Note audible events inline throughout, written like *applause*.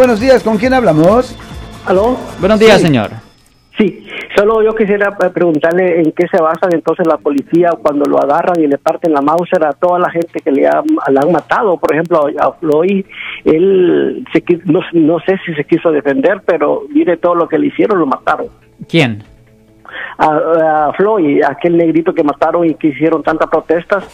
Buenos días, ¿con quién hablamos? ¿Aló? Buenos días, Sí. señor. Sí, solo yo quisiera preguntarle en qué se basa entonces la policía cuando lo agarran y le parten la Mauser a toda la gente que le, ha- le han matado. Por ejemplo, a Floyd, él se no, no sé si se quiso defender, pero mire todo lo que le hicieron, lo mataron. ¿Quién? A, a Floyd, aquel negrito que mataron y que hicieron tantas protestas,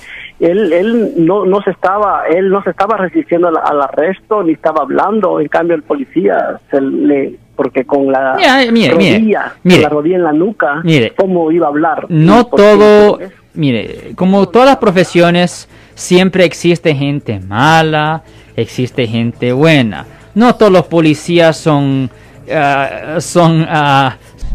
él, él no, no se estaba, él no se estaba resistiendo al, al arresto ni estaba hablando. En cambio, el policía se le porque con la mire, mire, rodilla, mire. con la rodilla en la nuca, cómo iba a hablar. No ¿Y por qué todo, mire, como todas las profesiones, siempre existe gente mala, existe gente buena. No todos los policías son, ah, son, ah,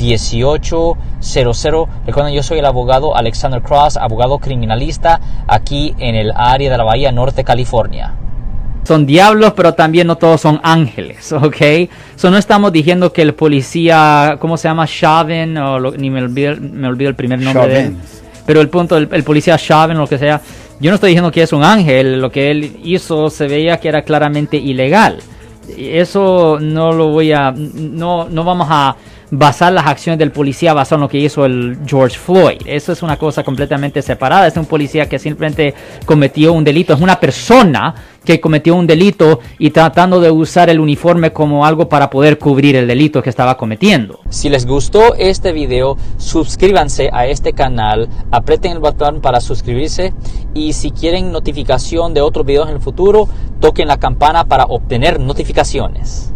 1-800-530-1800. Recuerden, yo soy el abogado Alexander Cross, abogado criminalista aquí en el área de la Bahía Norte, California. son diablos, pero también no todos son ángeles, *laughs* ¿ok? So no estamos diciendo que el policía, ¿cómo se llama? Chauvin, o lo- ni me olvido, me olvido el primer nombre de él. Chauvin. Pero el punto, el, el policía Chauvin, lo que sea, yo no estoy diciendo que es un ángel, lo que él hizo se veía que era claramente ilegal. Eso no lo voy a, no, no vamos a basar las acciones del policía basado en lo que hizo el George Floyd. Eso es una cosa completamente separada. Es un policía que simplemente cometió un delito. Es una persona que cometió un delito y tratando de usar el uniforme como algo para poder cubrir el delito que estaba cometiendo. Si les gustó este video, suscríbanse a este canal, aprieten el botón para suscribirse y si quieren notificación de otros videos en el futuro, toquen la campana para obtener notificaciones.